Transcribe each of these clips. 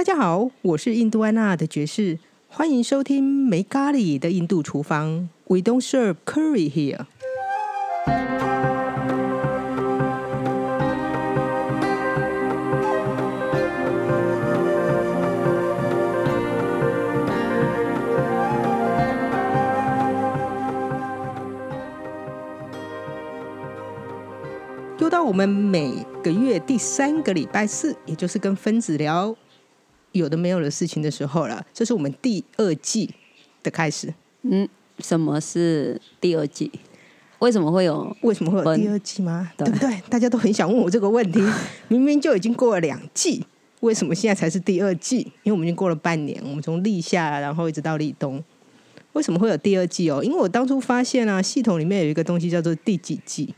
大家好，我是印度安娜的爵士，欢迎收听没咖喱的印度厨房。We don't serve curry here。又到我们每个月第三个礼拜四，也就是跟分子聊有的没有的事情的时候了。这是我们第二季的开始。嗯，什么是第二季？为什么会有？为什么会有第二季吗？对对不对？大家都很想问我这个问题。明明就已经过了两季，为什么现在才是第二季？因为我们已经过了半年，我们从立夏然后一直到立冬。为什么会有第二季哦？因为我当初发现啊，系统里面有一个东西叫做第几季。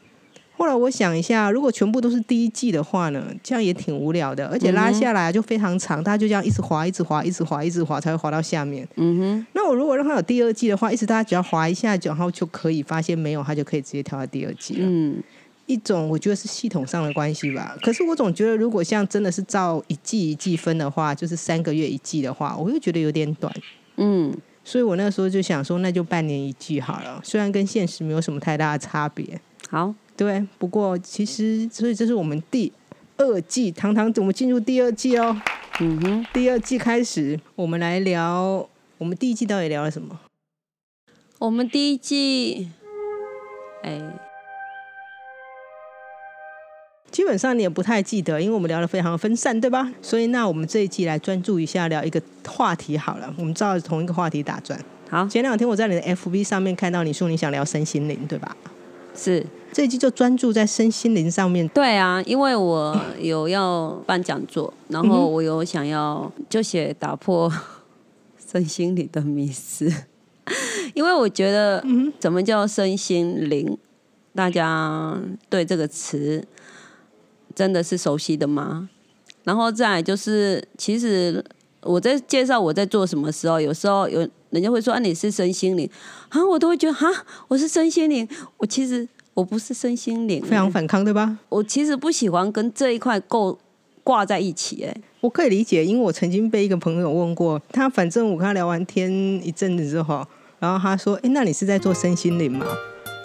后来我想一下，如果全部都是第一季的话呢，这样也挺无聊的，而且拉下来就非常长，大家就这样一直滑，一直滑，一直滑，一直滑，才会滑到下面。嗯哼，那我如果让它有第二季的话，一直大家只要滑一下，然后就可以发现没有，它就可以直接跳到第二季了。嗯，一种我觉得是系统上的关系吧。可是我总觉得，如果像真的是照一季一季分的话，就是三个月一季的话，我又觉得有点短。嗯，所以我那时候就想说，那就半年一季好了。虽然跟现实没有什么太大的差别，好，对。不过其实，所以这是我们第二季，堂堂怎么进入第二季哦。嗯哼，第二季开始，我们来聊我们第一季到底聊了什么？我们第一季，哎，基本上你也不太记得，因为我们聊的非常分散，对吧？所以那我们这一季来专注一下聊一个话题好了，我们照着同一个话题打转。好，前两天我在你的 FB 上面看到你说你想聊身心灵，对吧？是这一季就专注在身心灵上面。对啊，因为我有要办讲座，然后我有想要就写打破 身心灵的迷思，因为我觉得怎么叫身心灵，大家对这个词真的是熟悉的吗？然后再就是，其实我在介绍我在做什么时候，有时候有人家会说啊你是身心灵。啊，我都会觉得哈我是身心灵，我其实我不是身心灵，非常反抗，对吧？我其实不喜欢跟这一块够挂在一起，哎，我可以理解，因为我曾经被一个朋友问过，他反正我跟他聊完天一阵子之后，然后他说：“哎，那你是在做身心灵吗？”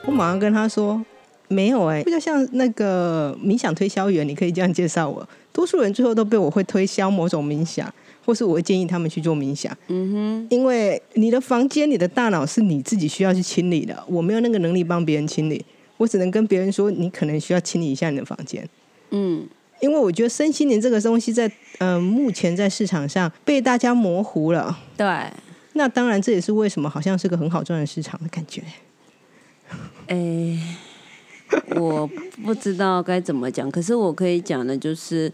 我马上跟他说：“没有、哎，比较像那个冥想推销员，你可以这样介绍我。多数人最后都被我会推销某种冥想，或是我会建议他们去做冥想。嗯哼因为你的房间、你的大脑是你自己需要去清理的，我没有那个能力帮别人清理，我只能跟别人说，你可能需要清理一下你的房间。嗯，因为我觉得身心灵这个东西在呃目前在市场上被大家模糊了，对，那当然这也是为什么好像是个很好赚的市场的感觉。哎，我不知道该怎么讲，可是我可以讲的就是，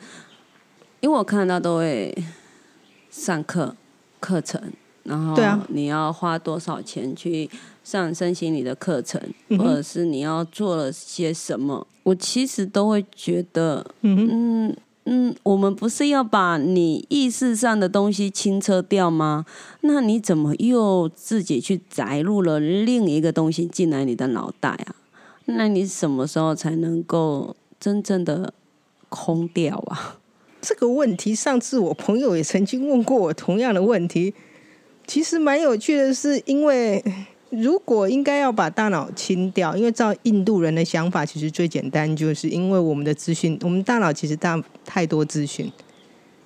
因为我看到都会上课课程，然后对啊你要花多少钱去上身心理的课程，嗯或者是你要做了些什么，我其实都会觉得，嗯，嗯嗯，我们不是要把你意识上的东西清澈掉吗？那你怎么又自己去载入了另一个东西进来你的脑袋啊？那你什么时候才能够真正的空掉啊？这个问题上次我朋友也曾经问过我同样的问题，其实蛮有趣的是，因为如果应该要把大脑清掉，因为照印度人的想法，其实最简单，就是因为我们的资讯，我们大脑其实大太多资讯，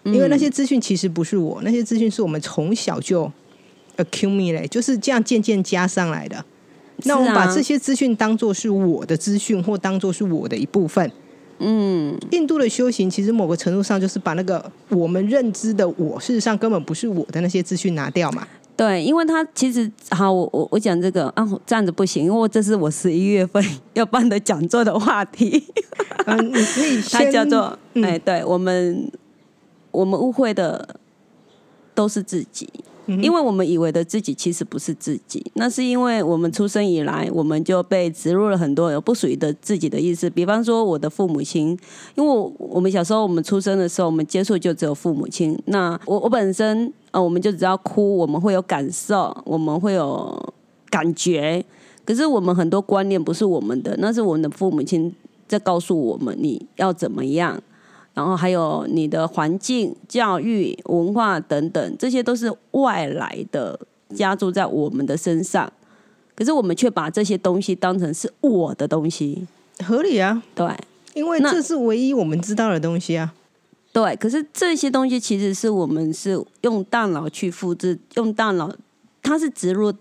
因为那些资讯其实不是我，那些资讯是我们从小就 accumulate，就是这样渐渐加上来的。那我们把这些资讯当做是我的资讯，或当做是我的一部分。嗯，印度的修行其实某个程度上就是把那个我们认知的我，事实上根本不是我的那些资讯拿掉嘛。对，因为他其实好，我我我讲这个啊，这样子不行，因为这是我十一月份 要办的讲座的话题。嗯，你可以 它先叫做嗯哎、对我们我们误会的都是自己，嗯因为我们以为的自己其实不是自己，那是因为我们出生以来，我们就被植入了很多有不属于的自己的意思。比方说，我的父母亲，因为我我们小时候我们出生的时候，我们接触就只有父母亲。那我我本身呃，我们就只要哭，我们会有感受，我们会有感觉。可是我们很多观念不是我们的，那是我们的父母亲在告诉我们你要怎么样，然后还有你的环境、教育、文化等等，这些都是外来的加注在我们的身上。可是我们却把这些东西当成是我的东西，合理啊，对因为那这是唯一我们知道的东西啊。对。可是这些东西其实是我们是用大脑去复制，用大脑它是植入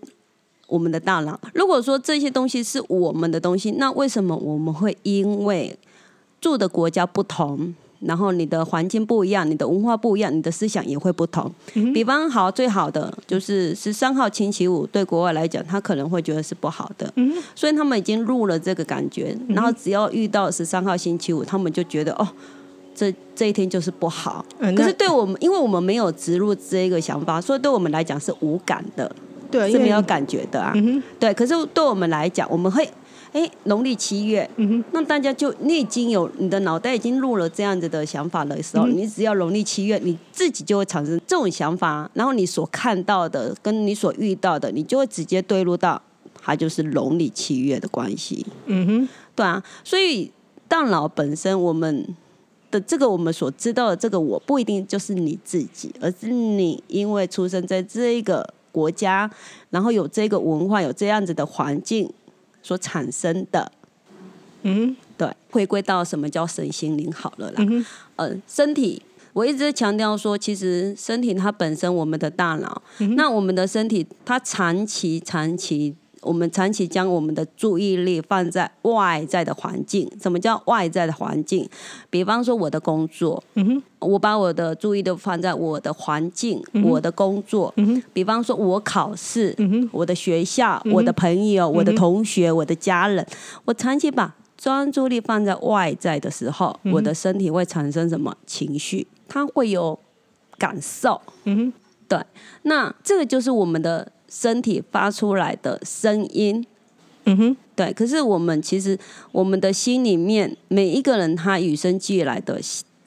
我们的大脑。如果说这些东西是我们的东西，那为什么我们会因为住的国家不同？然后你的环境不一样，你的文化不一样，你的思想也会不同。比方好，最好的就是十三号星期五，对国外来讲，他可能会觉得是不好的，所以他们已经入了这个感觉。然后只要遇到十三号星期五，他们就觉得哦，这这一天就是不好。嗯，可是对我们，因为我们没有植入这个想法，所以对我们来讲是无感的，对，是没有感觉的啊。嗯，对，可是对我们来讲，我们会，哎，农历七月，嗯，那大家就你已经有你的脑袋已经入了这样子的想法的时候，嗯你只要农历七月，你自己就会产生这种想法，然后你所看到的跟你所遇到的，你就会直接对入到它就是农历七月的关系。嗯哼，对啊，所以大脑本身，我们的这个我们所知道的这个我，不一定就是你自己，而是你因为出生在这个国家，然后有这个文化，有这样子的环境所产生的。嗯对，回归到什么叫身心灵好了啦。嗯，呃，身体，我一直强调说，其实身体它本身，我们的大脑，嗯那我们的身体，它长期长期，我们长期将我们的注意力放在外在的环境。什么叫外在的环境？比方说我的工作，嗯哼，我把我的注意力放在我的环境、我的工作。嗯哼，比方说我考试，嗯哼，我的学校、我的朋友、我的同学、我的家人，我长期把专注力放在外在的时候，我的身体会产生什么情绪？它会有感受。嗯哼，对，那这个就是我们的身体发出来的声音。嗯哼，对，可是我们其实我们的心里面，每一个人他与生俱来的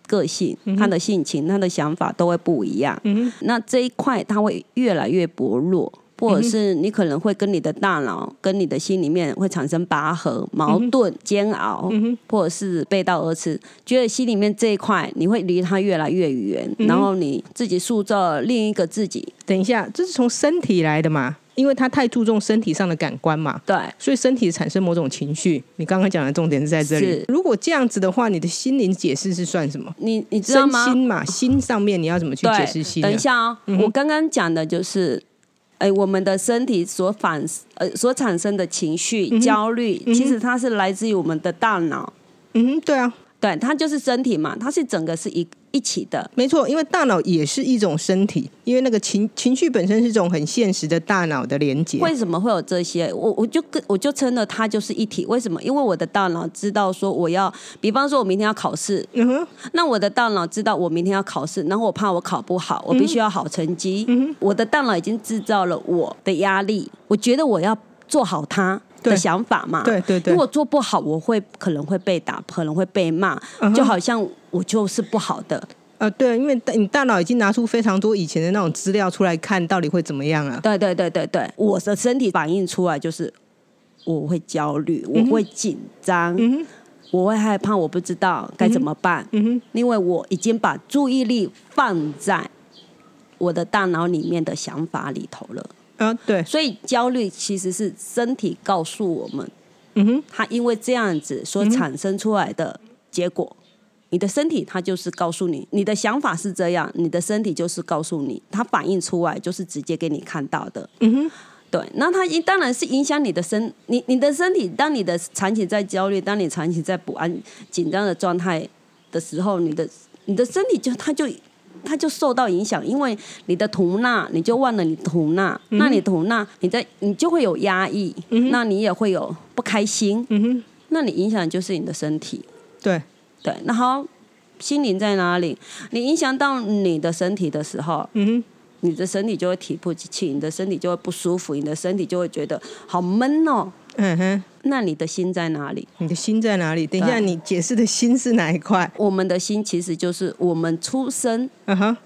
个性、他的性情、他的想法都会不一样。嗯哼，那这一块他会越来越薄弱，或者是你可能会跟你的大脑、跟你的心里面会产生拔河、矛盾、煎熬，嗯或者是背道而驰，觉得心里面这一块你会离它越来越远，然后你自己塑造另一个自己。等一下，这是从身体来的嘛？因为他太注重身体上的感官嘛，对，所以身体产生某种情绪。你刚刚讲的重点是在这里。如果这样子的话，你的心灵解释是算什么？你你知道吗？心嘛，心上面你要怎么去，解释心呢？等一下哦，我刚刚讲的就是，哎，我们的身体所反呃所产生的情绪、焦虑，其实它是来自于我们的大脑，嗯哼，对啊，对，它就是身体嘛，它是整个是一一起的。没错，因为大脑也是一种身体，因为那个情情绪本身是一种很现实的大脑的连接。为什么会有这些？我我就跟我就称了它就是一体。为什么？因为我的大脑知道说我要，比方说我明天要考试，嗯哼，那我的大脑知道我明天要考试，然后我怕我考不好，我必须要好成绩。嗯我的大脑已经制造了我的压力，我觉得我要做好它对的想法嘛。对对对如果做不好，我会可能会被打，可能会被骂，嗯就好像我就是不好的。呃，对，因为你大脑已经拿出非常多以前的那种资料出来看，到底会怎么样啊？对对对对对，我的身体反映出来就是我会焦虑，我会紧张，嗯，我会害怕，我不知道该怎么办，嗯哼，因为我已经把注意力放在我的大脑里面的想法里头了。啊，对，所以焦虑其实是身体告诉我们，嗯哼，它因为这样子所产生出来的结果。你的身体它就是告诉你，你的想法是这样，你的身体就是告诉你，它反映出来就是直接给你看到的。嗯哼，对，那它当然是影响你的身，你你的身体，当你的长期在焦虑，当你长期在不安、紧张的状态的时候，你的你的身体就它就它就受到影响，因为你的吐纳，你就忘了你吐纳，那你吐纳，你在你就会有压抑，那你也会有不开心，嗯，那你影响就是你的身体。对，对，那好，心灵在哪里？你影响到你的身体的时候，嗯，你的身体就会提不起气，你的身体就会不舒服，你的身体就会觉得好闷哦。嗯哼，那你的心在哪里？你的心在哪里？等一下，你解释的心是哪一块？我们的心其实就是我们出生嗯哼，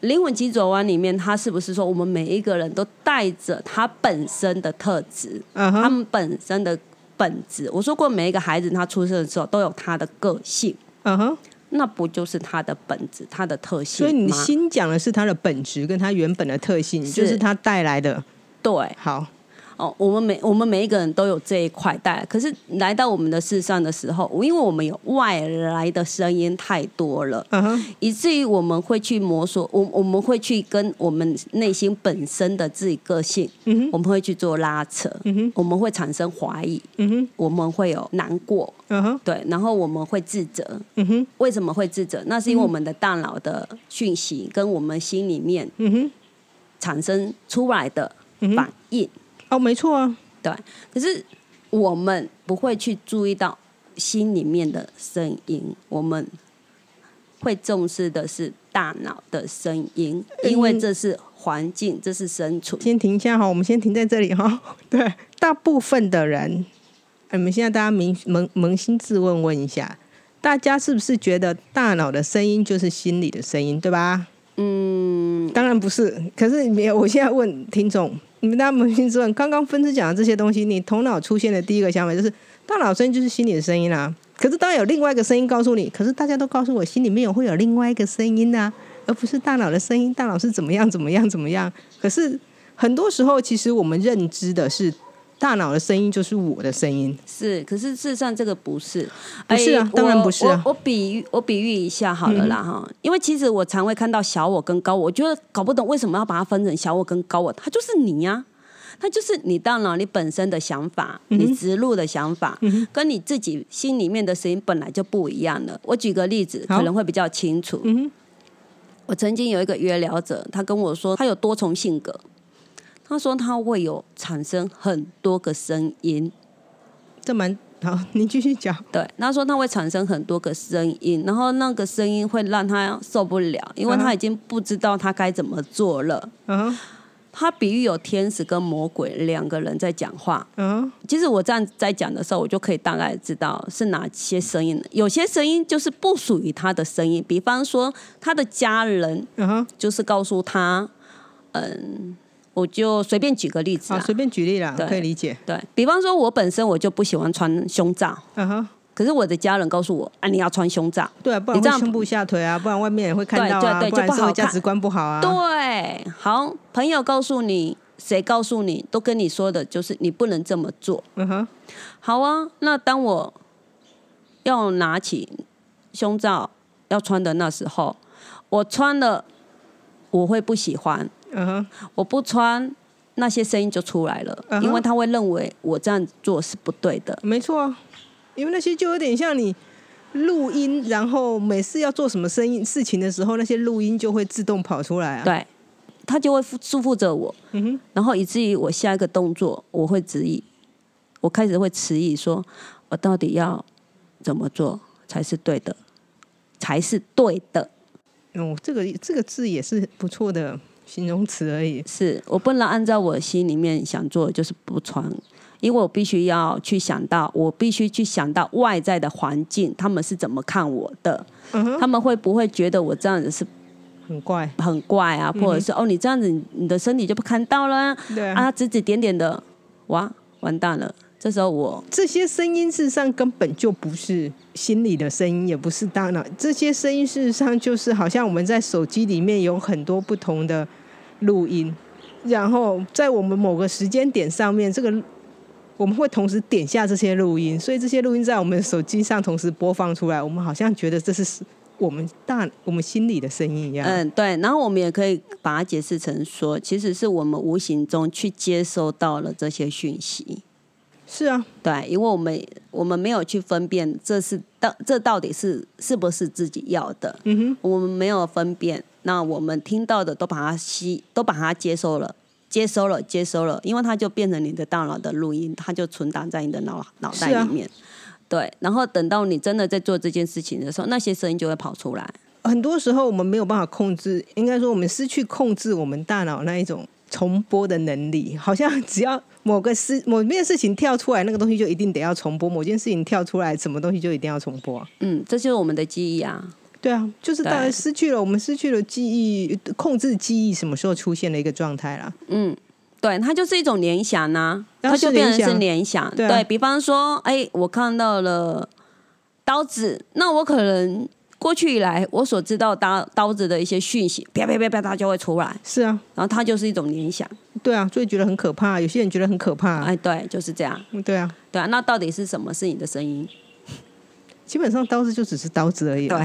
灵魂急转弯里面，它是不是说我们每一个人都带着他本身的特质，嗯哼，他们本身的本质？我说过，每一个孩子他出生的时候都有他的个性，嗯哼，那不就是他的本质、他的特性所以你吗心讲的是他的本质跟他原本的特性，是就是他带来的。对好，哦，我们每我们每一个人都有这一块带，可是来到我们的世上的时候，因为我们有外来的声音太多了，以至于我们会去摸索，我我们会去跟我们内心本身的自己个性，我们会去做拉扯，我们会产生怀疑，嗯，我们会有难过，嗯，对，然后我们会自责。嗯，为什么会自责？那是因为我们的大脑的讯息跟我们心里面产生出来的嗯反应。哦，没错啊，对，可是我们不会去注意到心里面的声音，我们会重视的是大脑的声音，因为嗯这是环境，这是生存。先停一下哈，我们先停在这里哈。对，大部分的人，你们现在大家扪扪扪心自问问一下，大家是不是觉得大脑的声音就是心里的声音，对吧？嗯，当然不是。可是没有，我现在问听众，你们大家扪心自问，刚刚分支讲的这些东西，你头脑出现的第一个想法就是大脑声音就是心里的声音啦、可是当然有另外一个声音告诉你，可是大家都告诉我心里面有会有另外一个声音啊，而不是大脑的声音。大脑是怎么样怎么样怎么样？可是很多时候，其实我们认知的是大脑的声音就是我的声音。是，可是事实上这个不是，不是啊哎当然不是啊。我我比喻我比喻一下好了啦哈、因为其实我常会看到小我跟高我，我觉得搞不懂为什么要把它分成小我跟高我，它就是你呀、它就是你大脑你本身的想法，你植入的想法，跟你自己心里面的声音本来就不一样了。我举个例子，可能会比较清楚。嗯我曾经有一个约聊者，他跟我说他有多重性格，他说他会有产生很多个声音，这蛮好，你继续讲。对，他说他会产生很多个声音，然后那个声音会让他受不了，因为嗯他已经不知道他该怎么做了。嗯哼他比喻有天使跟魔鬼两个人在讲话。嗯哼其实我这样在讲的时候，我就可以大概知道是哪些声音。有些声音就是不属于他的声音，比方说他的家人嗯哼，就是告诉他，嗯，我就随便举个例子好，啊，随便举例啦，对可以理解。对比方说，我本身我就不喜欢穿胸罩，嗯哼。可是我的家人告诉我，啊，你要穿胸罩。对啊，不然你这样会胸部下腿啊，不然外面也会看到啊，对对对不然价值观不好啊。对，好，朋友告诉你，谁告诉你，都跟你说的就是你不能这么做。嗯哼，好啊，那当我要拿起胸罩要穿的那时候，我穿了，我会不喜欢；嗯哼，我不穿，那些声音就出来了，因为他会认为我这样做是不对的。没错啊，因为那些就有点像你录音，然后每次要做什么声音事情的时候，那些录音就会自动跑出来啊。，对，他就会束束缚着我，嗯哼，然后以至于我下一个动作我会质疑，我开始会迟疑，说我到底要怎么做才是对的，才是对的。哦，这个这个字也是不错的形容词而已。是我不能按照我心里面想做的，就是不穿，因为我必须要去想到，我必须去想到外在的环境，他们是怎么看我的，嗯哼，他们会不会觉得我这样子是很怪。很怪啊，或者是、哦，你这样子你你的身体就不看到了啊对啊，啊，指指点点的，哇，完蛋了。这时候我这些声音事实上根本就不是心里的声音，也不是大脑。这些声音事实上就是好像我们在手机里面有很多不同的录音，然后在我们某个时间点上面，这个我们会同时点下这些录音，所以这些录音在我们手机上同时播放出来，我们好像觉得这是我们大我们心里的声音一样。嗯，对，然后我们也可以把它解释成说，其实是我们无形中去接收到了这些讯息。是啊，对，因为我们我们没有去分辨这是到这到底是是不是自己要的，嗯哼，我们没有分辨，那我们听到的都把它吸，都把它接收了，接收了，接收了，因为它就变成你的大脑的录音，它就存档在你的脑脑袋里面。对，然后等到你真的在做这件事情的时候，那些声音就会跑出来。很多时候我们没有办法控制，应该说我们失去控制我们大脑那一种重播的能力，好像只要某个事某件事情跳出来，那个东西就一定得要重播；某件事情跳出来，什么东西就一定要重播啊。嗯，这就是我们的记忆啊。对啊，就是大概失去了我们失去了记忆控制记忆什么时候出现的一个状态啦。嗯，对，它就是一种联想呐、啊它就变成是联想。对啊比方说，哎，我看到了刀子，那我可能过去以来我所知道刀刀子的一些讯息，啪啪啪啪，它就会出来，是啊，然后它就是一种联想。对啊，所以觉得很可怕。有些人觉得很可怕，哎，对，就是这样。对啊，对啊，那到底是什么是你的声音？基本上刀子就只是刀子而已。对，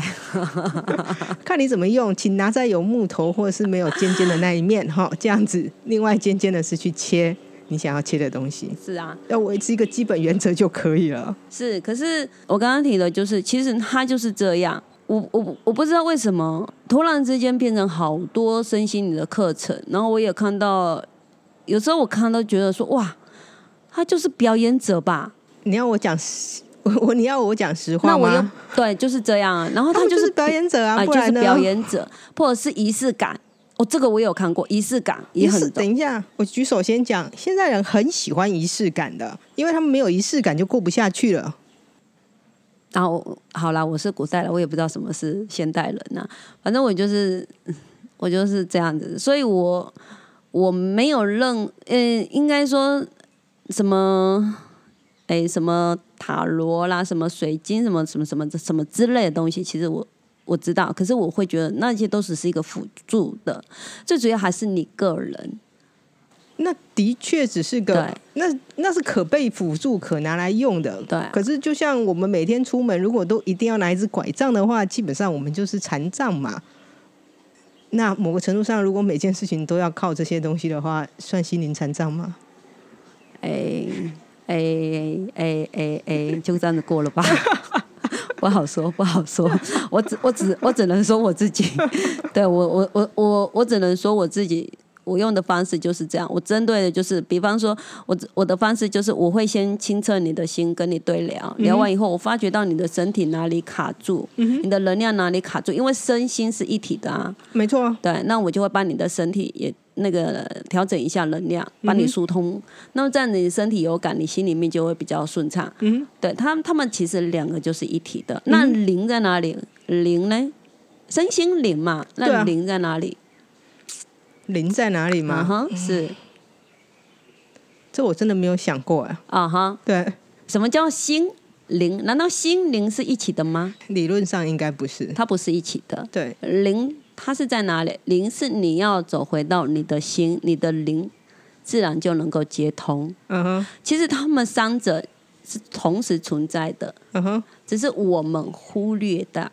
看你怎么用，请拿在有木头或者是没有尖尖的那一面哈，这样子。另外尖尖的是去切你想要切的东西。是啊，要维持一个基本原则就可以了。是，可是我刚刚提的就是，其实它就是这样。我我我不知道为什么突然之间变成好多身心灵的课程，然后我也看到，有时候我看都觉得说，哇，他就是表演者吧？你要我讲？我你要我讲实话吗？对，就是这样啊。然后他就是表演者啊，就是表演者，或者是仪式感。哦，这个我有看过，仪式感也很。等一下，我举手先讲，现在人很喜欢仪式感的，因为他们没有仪式感就过不下去了。然后好啦，我是古代了，我也不知道什么是现代人呐。反正我就是我就是这样子，所以我我没有认，嗯，应该说什么。哎，什么塔罗啦，什么水晶，什么什么什么什么之类的东西，其实我我知道，可是我会觉得那些都只是一个辅助的，最主要还是你个人。那的确只是个，那那是可被辅助、可拿来用的。对。可是就像我们每天出门，如果都一定要拿一只拐杖的话，基本上我们就是残障嘛。那某个程度上，如果每件事情都要靠这些东西的话，算心灵残障吗？哎。哎哎哎哎，就这样子过了吧，不好说，不好说。我只我只我只能说我自己，对我我我我我只能说我自己。我用的方式就是这样，我针对的就是，比方说，我我的方式就是，我会先清澈你的心，跟你对聊，聊完以后，我发觉到你的身体哪里卡住，你的能量哪里卡住，因为身心是一体的啊。没错。对，那我就会把你的身体也那个调整一下能量，帮你疏通。那么这样你身体有感，你心里面就会比较顺畅。嗯。对他他们其实两个就是一体的。那灵在哪里？灵呢？身心灵嘛。那灵在哪里？灵在哪里吗？哈，是，这我真的没有想过啊。啊哈，对，什么叫心灵？难道心灵是一起的吗？理论上应该不是，它不是一起的。对，灵它是在哪里？灵是你要走回到你的心，你的灵自然就能够接通。嗯哼，其实他们三者是同时存在的。嗯哼，只是我们忽略的。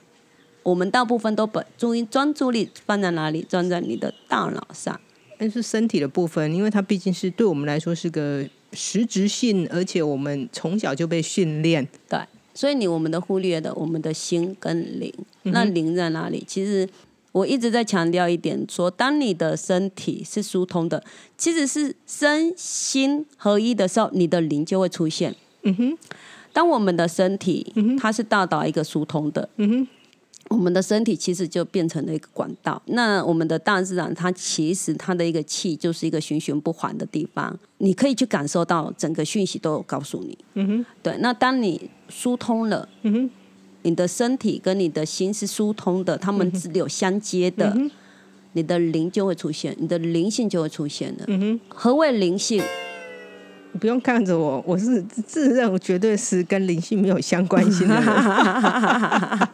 我们大部分都把注意专注力放在哪里？放在你的大脑上。但是身体的部分，因为它毕竟是对我们来说是个实质性，而且我们从小就被训练。对，所以你我们的忽略的，我们的心跟灵。那灵在哪里？其实我一直在强调一点，说当你的身体是疏通的，其实是身心合一的时候，你的灵就会出现。嗯哼。当我们的身体它是大到一个疏通的。嗯哼。我们的身体其实就变成了一个管道。那我们的大自然，它其实它的一个气就是一个循循不缓的地方。你可以去感受到整个讯息都有告诉你。嗯哼。对，那当你疏通了，嗯哼，你的身体跟你的心是疏通的，他们只有相接的，你的灵就会出现，你的灵性就会出现了。嗯哼。何谓灵性？不用看着我，我是 自认绝对是跟灵性没有相关性的人。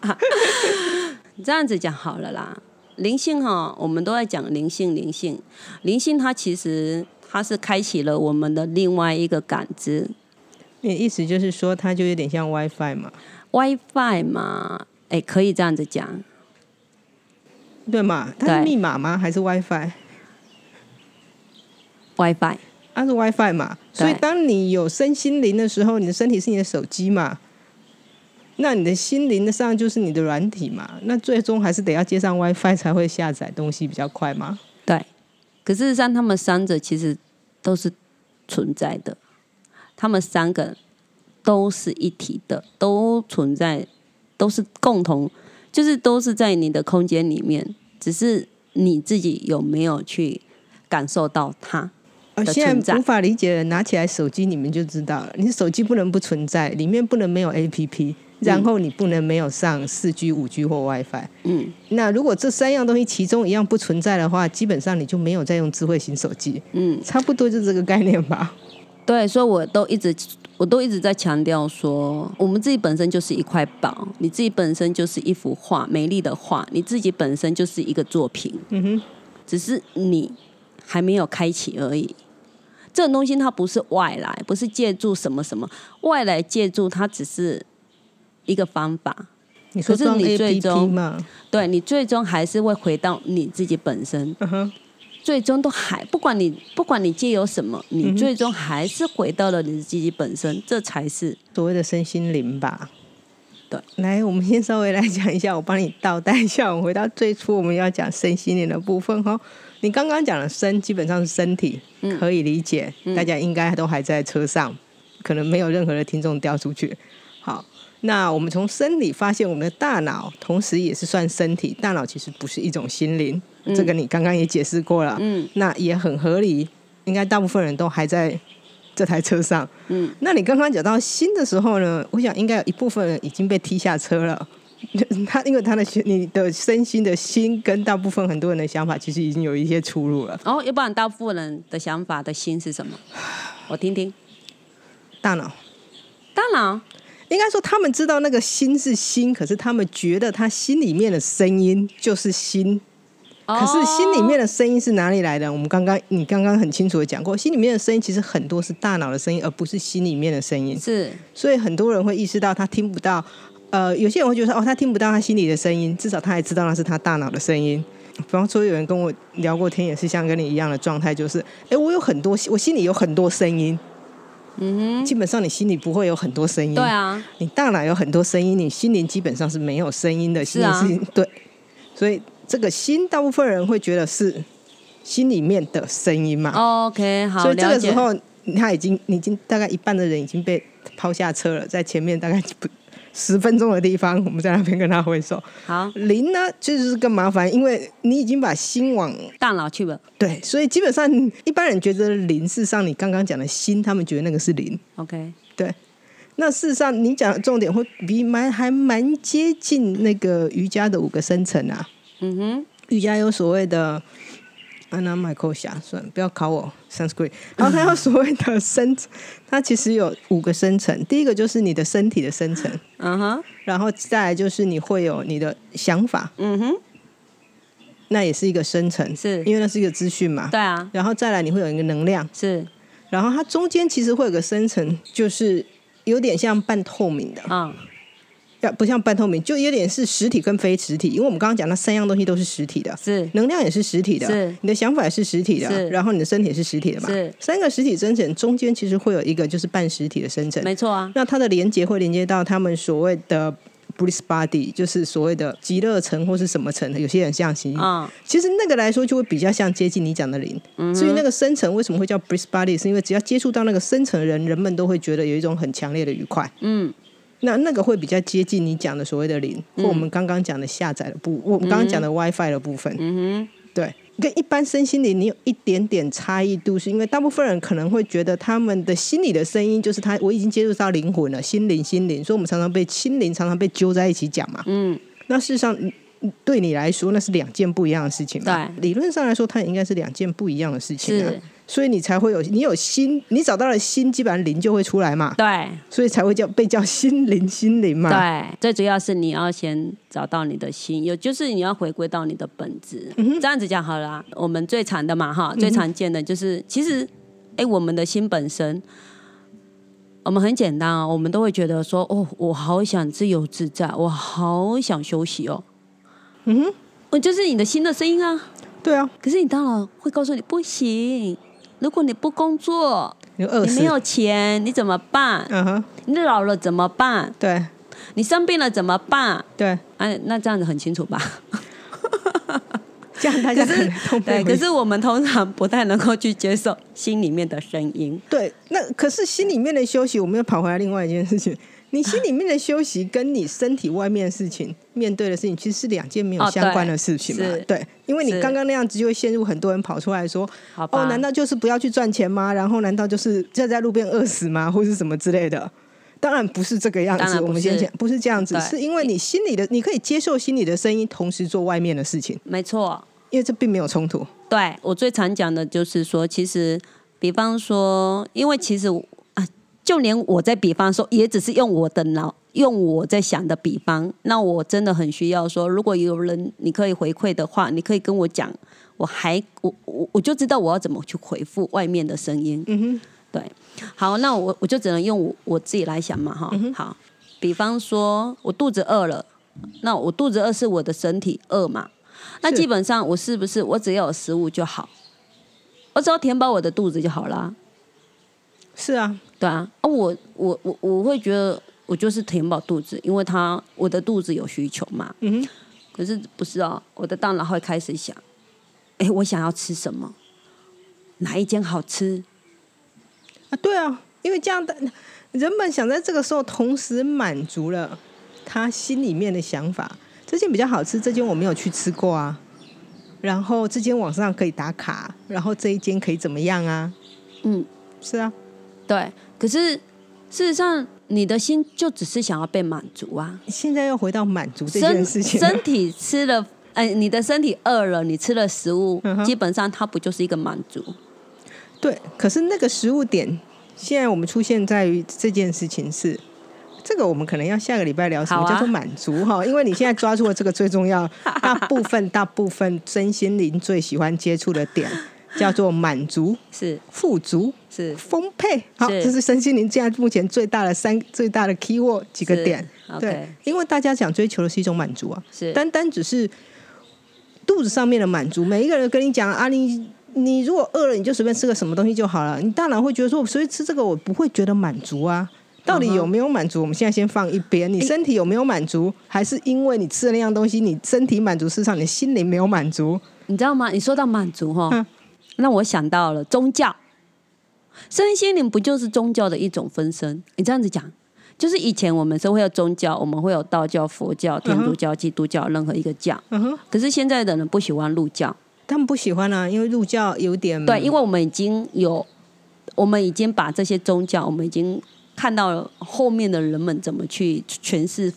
这样子讲好了啦，灵性哈，我们都在讲灵性，灵性，灵性它其实它是开启了我们的另外一个感知。你意思就是说，它就有点像 WiFi 嘛？WiFi 嘛，哎，可以这样子讲，对嘛？它是密码吗？还是 WiFi？WiFi。它是 WiFi 嘛，所以当你有身心灵的时候，你的身体是你的手机嘛，那你的心灵的上就是你的软体嘛，那最终还是得要接上 WiFi 才会下载东西比较快嘛？对，可事实上他们三者其实都是存在的，他们三个都是一体的，都存在，都是共同，就是都是在你的空间里面，只是你自己有没有去感受到它。现在无法理解的，拿起来手机你们就知道了。你手机不能不存在，里面不能没有 APP，然后你不能没有上四 G、五 G 或 WiFi。嗯，那如果这三样东西其中一样不存在的话，基本上你就没有在用智慧型手机。嗯，差不多就这个概念吧。对，所以我都一直我都一直在强调说，我们自己本身就是一块宝，你自己本身就是一幅画，美丽的画，你自己本身就是一个作品，嗯哼，只是你还没有开启而已。这种东西它不是外来，不是借助什么什么外来借助，它只是一个方法。你说可是你最终嘛，对你最终还是会回到你自己本身，最终都还不管你不管你借由什么，你最终还是回到了你自己本身，这才是所谓的身心灵吧。对，来，我们先稍微来讲一下，我帮你倒带一下，我们回到最初我们要讲身心灵的部分哈。你刚刚讲的身基本上是身体，可以理解，大家应该都还在车上，可能没有任何的听众掉出去。好，那我们从生理发现，我们的大脑同时也是算身体，大脑其实不是一种心灵，这个你刚刚也解释过了，嗯，那也很合理，应该大部分人都还在这台车上，嗯，那你刚刚讲到心的时候呢，我想应该有一部分人已经被踢下车了。他因为他的心，你的身心的心跟大部分很多人的想法其实已经有一些出入了。然后要不然大部分人的想法的心是什么？我听听。大脑大脑，应该说他们知道那个心是心，可是他们觉得他心里面的声音就是心。可是心里面的声音是哪里来的？我们刚刚你刚刚很清楚的讲过，心里面的声音其实很多是大脑的声音，而不是心里面的声音。是所以很多人会意识到他听不到，呃，有些人会觉得哦，他听不到他心里的声音，至少他还知道那是他大脑的声音。比方说，有人跟我聊过天，也是像跟你一样的状态，就是，哎，我有很多，我心里有很多声音。嗯哼，基本上你心里不会有很多声音。对啊，你大脑有很多声音，你心灵基本上是没有声音的。是啊心灵是对，所以这个心，大部分人会觉得是心里面的声音嘛。OK，好，所以这。个时候，他已经，你已经大概一半的人已经被抛下车了，在前面大概不十分钟的地方，我们在那边跟他挥手。好，零呢，就是更麻烦，因为你已经把心往大脑去了。对，所以基本上一般人觉得零，事实上你刚刚讲的心，他们觉得那个是零。OK，对，那事实上你讲的重点会比蛮还蛮接近那个瑜伽的五个深层啊。嗯哼，瑜伽有所谓的安娜麦克霞，算了，不要考我 Sanskrit。然后它有所谓的深，它其实有五个深层。第一个就是你的身体的深层，嗯哼，然后再来就是你会有你的想法，嗯哼，那也是一个深层，是。因为那是一个资讯嘛。对啊，然后再来你会有一个能量，是。然后它中间其实会有个深层，就是有点像半透明的，啊，要不像半透明，就有点是实体跟非实体。因为我们刚刚讲那三样东西都是实体的，是。能量也是实体的，是。你的想法也是实体的，是。然后你的身体也是实体的嘛。是。三个实体生成中间其实会有一个就是半实体的生成，没错啊，那它的连接会连接到他们所谓的 bliss body，就是所谓的极乐层或是什么层，有些人像其实那个来说就会比较像接近你讲的灵，嗯所以那个深层为什么会叫 bliss body，是因为只要接触到那个深层的人，人们都会觉得有一种很强烈的愉快。嗯，那那个会比较接近你讲的所谓的灵，或我们刚刚讲的下载的部，我们刚刚讲的 WiFi 的部分。嗯对，跟一般身心灵你有一点点差异度，是因为大部分人可能会觉得他们的心里的声音就是他，我已经接触到灵魂了，心灵心灵，所以我们常常被心灵常常被揪在一起讲嘛。嗯，那事实上。对你来说，那是两件不一样的事情嘛？对理论上来说，它也应该是两件不一样的事情啊。所以你才会有，你有心，你找到了心，基本上灵就会出来嘛。对所以才会叫被叫心灵心灵嘛。对，最主要是你要先找到你的心，有就是你要回归到你的本质。这样子讲好了啊、我们最常的嘛哈，最常见的就是其实，哎，我们的心本身。我们很简单啊，我们都会觉得说，哦，我好想自由自在，我好想休息哦。嗯哼，我就是你的新的声音啊。对啊，可是你当然会告诉你不行，如果你不工作，你饿死。你没有钱，你怎么办？嗯哼，你老了怎么办？对你生病了怎么办？对，哎、那这样子很清楚吧？这样大家可能都对，可是我们通常不太能够去接受心里面的声音。对，那可是心里面的休息，我们又跑回来另外一件事情。你心里面的休息跟你身体外面的事情面对的事情，其实是两件没有哦相关的事情嘛？是对，因为你刚刚那样子就会陷入很多人跑出来说好：“吧？哦，难道就是不要去赚钱吗？然后难道就是就在路边饿死吗？或是什么之类的？”当然不是这个样子，我们先讲，不是这样子，是因为你心里的，你可以接受心里的声音，同时做外面的事情，没错，因为这并没有冲突。对我最常讲的就是说，其实比方说，因为其实啊，就连我在比方说，也只是用我的脑，用我在想的比方。那我真的很需要说，如果有人你可以回馈的话，你可以跟我讲，我还我我我就知道我要怎么去回复外面的声音。嗯哼，对，好，那我我就只能用我我自己来想嘛，哈，好，比方说我肚子饿了，那我肚子饿是我的身体饿嘛，那基本上我是不是我只要有食物就好，我只要填饱我的肚子就好啦，是啊，对啊，啊我我我我会觉得我就是填饱肚子，因为他我的肚子有需求嘛，嗯哼，可是不是哦，我的大脑会开始想，哎，我想要吃什么，哪一间好吃，啊，对啊，因为这样的人们想在这个时候同时满足了他心里面的想法，这间比较好吃，这间我没有去吃过啊，然后这间网上可以打卡，然后这一间可以怎么样啊？嗯。是啊，对，可是事实上，你的心就只是想要被满足啊。现在又回到满足这件事情了，身体吃了，哎、你的身体饿了，你吃了食物，嗯基本上它不就是一个满足？对，可是那个食物点，现在我们出现在于这件事情是，这个我们可能要下个礼拜聊什么叫做满足哈、因为你现在抓住了这个最重要，大部分大部分身心灵最喜欢接触的点，叫做满足、是富足、是丰沛。好，这是身心灵现在目前最大的三最大的 key word 几个是点。对，因为大家想追求的是一种满足啊，是，单单只是肚子上面的满足，每一个人跟你讲啊，你你如果饿了，你就随便吃个什么东西就好了。你大脑会觉得说，我随便吃这个，我不会觉得满足啊。到底有没有满足？我们现在先放一边。你身体有没有满足？还是因为你吃的那样东西，你身体满足，事实上你心灵没有满足？你知道吗？你说到满足哈，嗯那我想到了宗教，身心灵不就是宗教的一种分身？你这样子讲。就是以前我们社会有宗教，我们会有道教、佛教、天主教、基督教，任何一个教。嗯哼，可是现在的人不喜欢入教，他们不喜欢啊，因为入教有点对，因为我们已经有，我们已经把这些宗教，我们已经看到了后面的人们怎么去诠释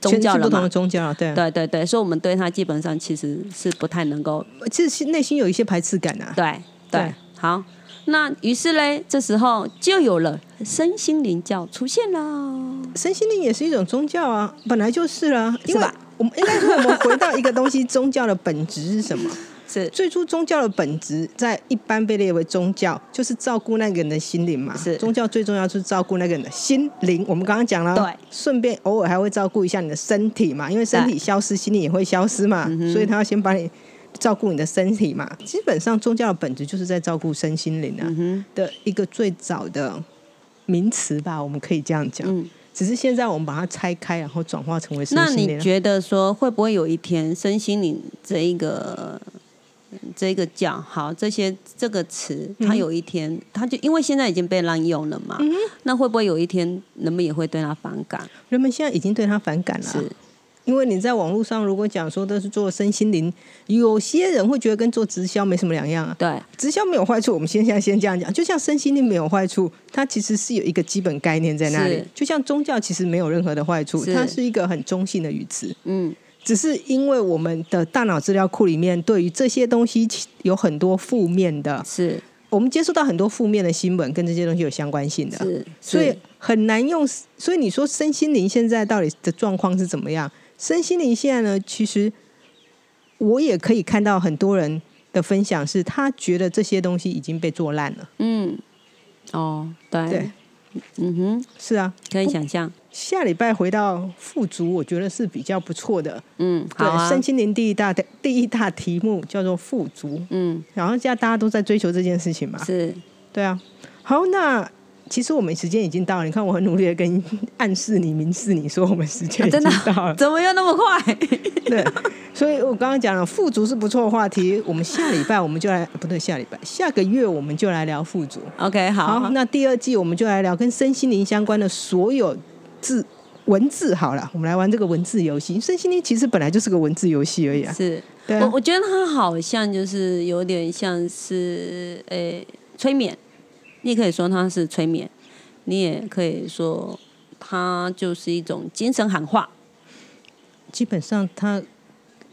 宗教不同的。宗教，对啊，对对对，所以我们对他基本上其实是不太能够其实内心有一些排斥感啊。对对对好。那于是嘞，这时候就有了身心灵教出现了。身心灵也是一种宗教啊，本来就是啊、因为我们应该说，我们回到一个东西，宗教的本质是什么？是最初宗教的本质，在一般被列为宗教，就是照顾那个人的心灵嘛。是宗教最重要就是照顾那个人的心灵。我们刚刚讲了，对，顺便偶尔还会照顾一下你的身体嘛，因为身体消失，心灵也会消失嘛，所以他要先把你照顾你的身体嘛。基本上宗教的本质就是在照顾身心灵啊、的一个最早的名词吧，我们可以这样讲。嗯。只是现在我们把它拆开，然后转化成为身那心灵啊。你觉得说会不会有一天身心灵这一个这一个教好这些这个词，它有一天它就因为现在已经被滥用了嘛，那会不会有一天人们也会对它反感？人们现在已经对它反感了啊、是因为你在网络上如果讲说都是做身心灵，有些人会觉得跟做直销没什么两样啊。对直销没有坏处，我们先现在先这样讲，就像身心灵没有坏处，它其实是有一个基本概念在那里。就像宗教其实没有任何的坏处，它是一个很中性的语词。嗯只是因为我们的大脑资料库里面对于这些东西有很多负面的，是我们接触到很多负面的新闻，跟这些东西有相关性的。是，所以很难用。所以你说身心灵现在到底的状况是怎么样？身心灵现在呢，其实我也可以看到很多人的分享，是他觉得这些东西已经被做烂了。嗯哦对对，嗯哼，是啊。可以想象，下礼拜回到富足，我觉得是比较不错的。嗯好对，啊身，心灵第一大的第一大题目叫做富足，嗯然后现在大家都在追求这件事情嘛。是对啊。好，那其实我们时间已经到了。你看，我很努力的跟暗示你、明示你说，我们时间已经啊真的到了。怎么又那么快？对，所以我刚刚讲了富足是不错的话题，我们下礼拜我们就来，不对，下礼拜下个月我们就来聊富足。OK 好，那第二季我们就来聊跟身心灵相关的所有字文字。好了，我们来玩这个文字游戏。身心灵其实本来就是个文字游戏而已啊。是。对啊，我我觉得它好像就是有点像是诶、催眠，你也可以说它是催眠，你也可以说它就是一种精神喊话。基本上它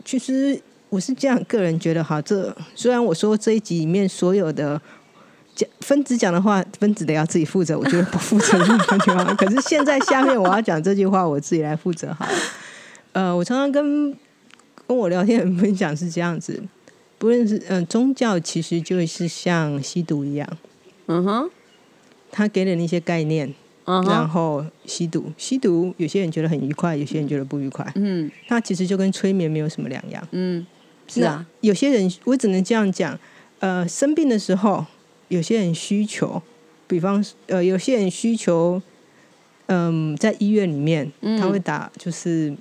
其实我是这样个人觉得哈，这虽然我说这一集里面所有的讲分子讲的话，分子得要自己负责，我觉得不负责任这句话。可是现在下面我要讲这句话，我自己来负责好了。呃，我常常跟跟我聊天的分享是这样子，不论是嗯、宗教，其实就是像吸毒一样，嗯哼，他给了你一些概念，然后吸毒，吸毒有些人觉得很愉快，有些人觉得不愉快，嗯。那其实就跟催眠没有什么两样。嗯，是啊，有些人我只能这样讲，呃，生病的时候，有些人需求，比方呃，有些人需求，嗯、在医院里面，嗯。他会打就是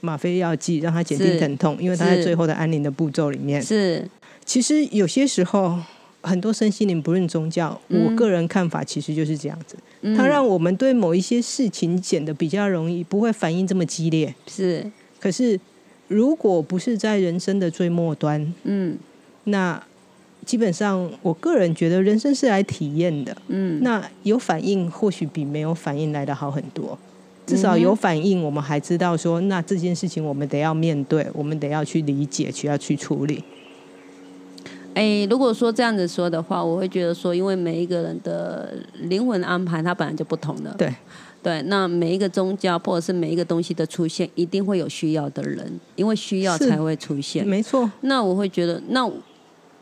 吗啡药剂，让他减轻疼痛，因为他在最后的安宁的步骤里面。是，其实有些时候，很多身心灵不论宗教，嗯我个人看法其实就是这样子，嗯它让我们对某一些事情显得比较容易，不会反应这么激烈。是，可是如果不是在人生的最末端，嗯那基本上，我个人觉得人生是来体验的。嗯，那有反应，或许比没有反应来的好很多。至嗯少有反应，我们还知道说，那这件事情我们得要面对，我们得要去理解，去要去处理。哎，如果说这样子说的话，我会觉得说，因为每一个人的灵魂安排，它本来就不同的。对对，那每一个宗教或者是每一个东西的出现，一定会有需要的人，因为需要才会出现。没错，那我会觉得，那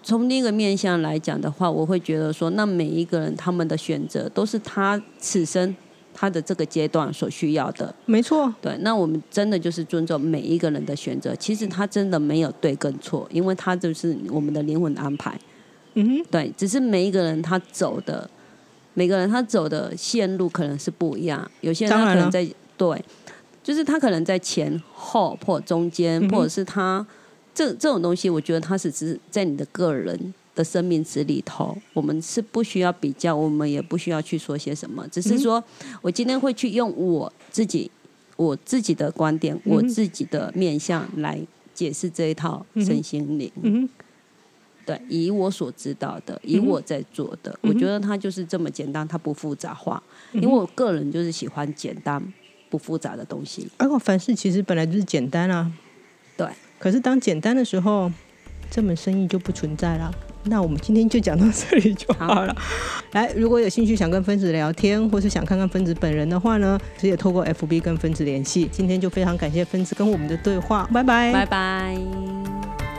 从另一个面向来讲的话，我会觉得说，那每一个人他们的选择都是他此生他的这个阶段所需要的。没错，对，那我们真的就是尊重每一个人的选择。其实他真的没有对跟错，因为他就是我们的灵魂安排。嗯哼，对，只是每一个人他走的，每个人他走的线路可能是不一样。有些人他可能在对，就是他可能在前后或中间，嗯或者是他这这种东西，我觉得他是只是在你的个人的生命值里头，我们是不需要比较，我们也不需要去说些什么，只嗯是说我今天会去用我自己我自己的观点，我自己的面向来解释这一套身心灵。嗯，对，以我所知道的，以我在做的，嗯我觉得它就是这么简单，它不复杂化。嗯因为我个人就是喜欢简单不复杂的东西。而我凡事其实本来就是简单啊。对，可是当简单的时候，这门生意就不存在了。那我们今天就讲到这里就好了。来，如果有兴趣想跟分子聊天，或是想看看分子本人的话呢，直接透过 FB 跟分子联系。今天就非常感谢分子跟我们的对话，拜拜，拜拜。